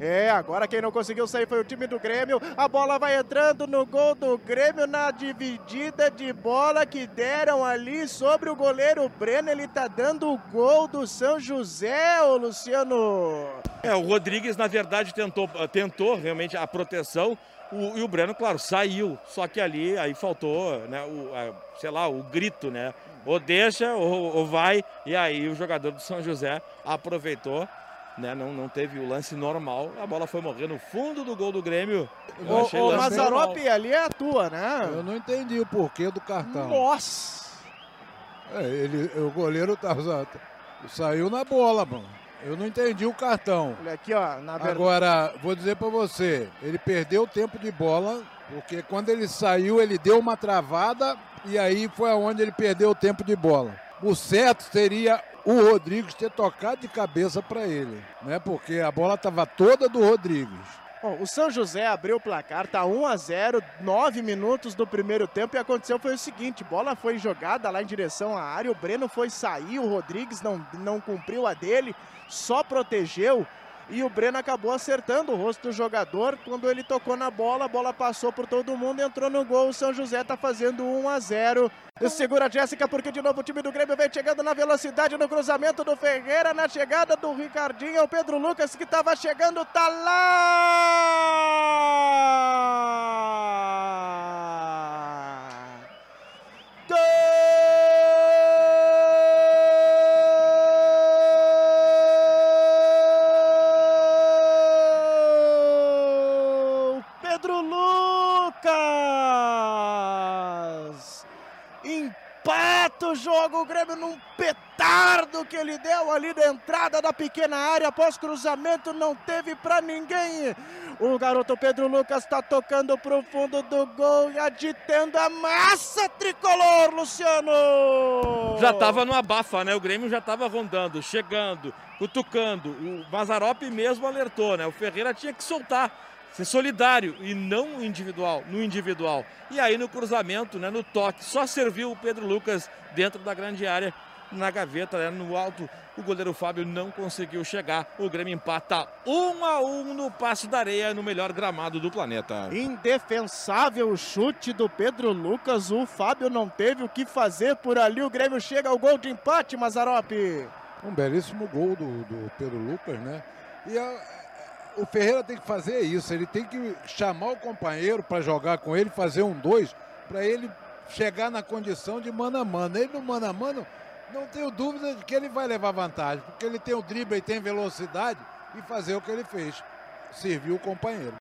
É, agora quem não conseguiu sair foi o time do Grêmio. A bola vai entrando no gol do Grêmio na dividida de bola que deram ali sobre o goleiro Breno. Ele tá dando o gol do São José, ô Luciano. É, o Rodrigues, na verdade, tentou, tentou realmente a proteção. O, e o Breno, claro, saiu. Só que ali aí faltou, né, o, a, sei lá, o grito, né? Ou deixa ou, ou vai. E aí o jogador do São José aproveitou né, não, não teve o lance normal. A bola foi morrer no fundo do gol do Grêmio. O, o Mazarop ali é a tua, né? Eu não entendi o porquê do cartão. Nossa! É, ele, o goleiro tá, saiu na bola, mano. Eu não entendi o cartão. Olha aqui, ó. Verdade... Agora, vou dizer para você, ele perdeu o tempo de bola, porque quando ele saiu, ele deu uma travada e aí foi aonde ele perdeu o tempo de bola. O certo seria o Rodrigues ter tocado de cabeça para ele, né? Porque a bola estava toda do Rodrigues. Bom, o São José abriu o placar, tá 1 a 0, 9 minutos do primeiro tempo e aconteceu foi o seguinte, bola foi jogada lá em direção à área, o Breno foi sair, o Rodrigues não, não cumpriu a dele, só protegeu e o Breno acabou acertando o rosto do jogador. Quando ele tocou na bola, a bola passou por todo mundo, entrou no gol. O São José está fazendo 1 a 0. Segura a Jéssica, porque de novo o time do Grêmio vem chegando na velocidade no cruzamento do Ferreira, na chegada do Ricardinho. O Pedro Lucas que estava chegando, tá lá! Lucas! Empata o jogo, o Grêmio num petardo que ele deu ali na entrada da pequena área, após cruzamento, não teve para ninguém. O garoto Pedro Lucas está tocando pro fundo do gol e agitando a massa tricolor, Luciano! Já estava no abafa, né? O Grêmio já estava rondando, chegando, cutucando. O Mazarop mesmo alertou, né? O Ferreira tinha que soltar ser solidário e não individual, no individual. E aí no cruzamento, né, no toque, só serviu o Pedro Lucas dentro da grande área, na gaveta, né, no alto. O goleiro Fábio não conseguiu chegar. O Grêmio empata um a um no passo da areia, no melhor gramado do planeta. Indefensável o chute do Pedro Lucas. O Fábio não teve o que fazer por ali. O Grêmio chega ao gol de empate, Mazarop. Um belíssimo gol do, do Pedro Lucas, né? E a, o Ferreira tem que fazer isso, ele tem que chamar o companheiro para jogar com ele, fazer um dois, para ele chegar na condição de mano a mano. Ele no mano a mano, não tenho dúvida de que ele vai levar vantagem, porque ele tem o drible e tem velocidade e fazer o que ele fez, serviu o companheiro.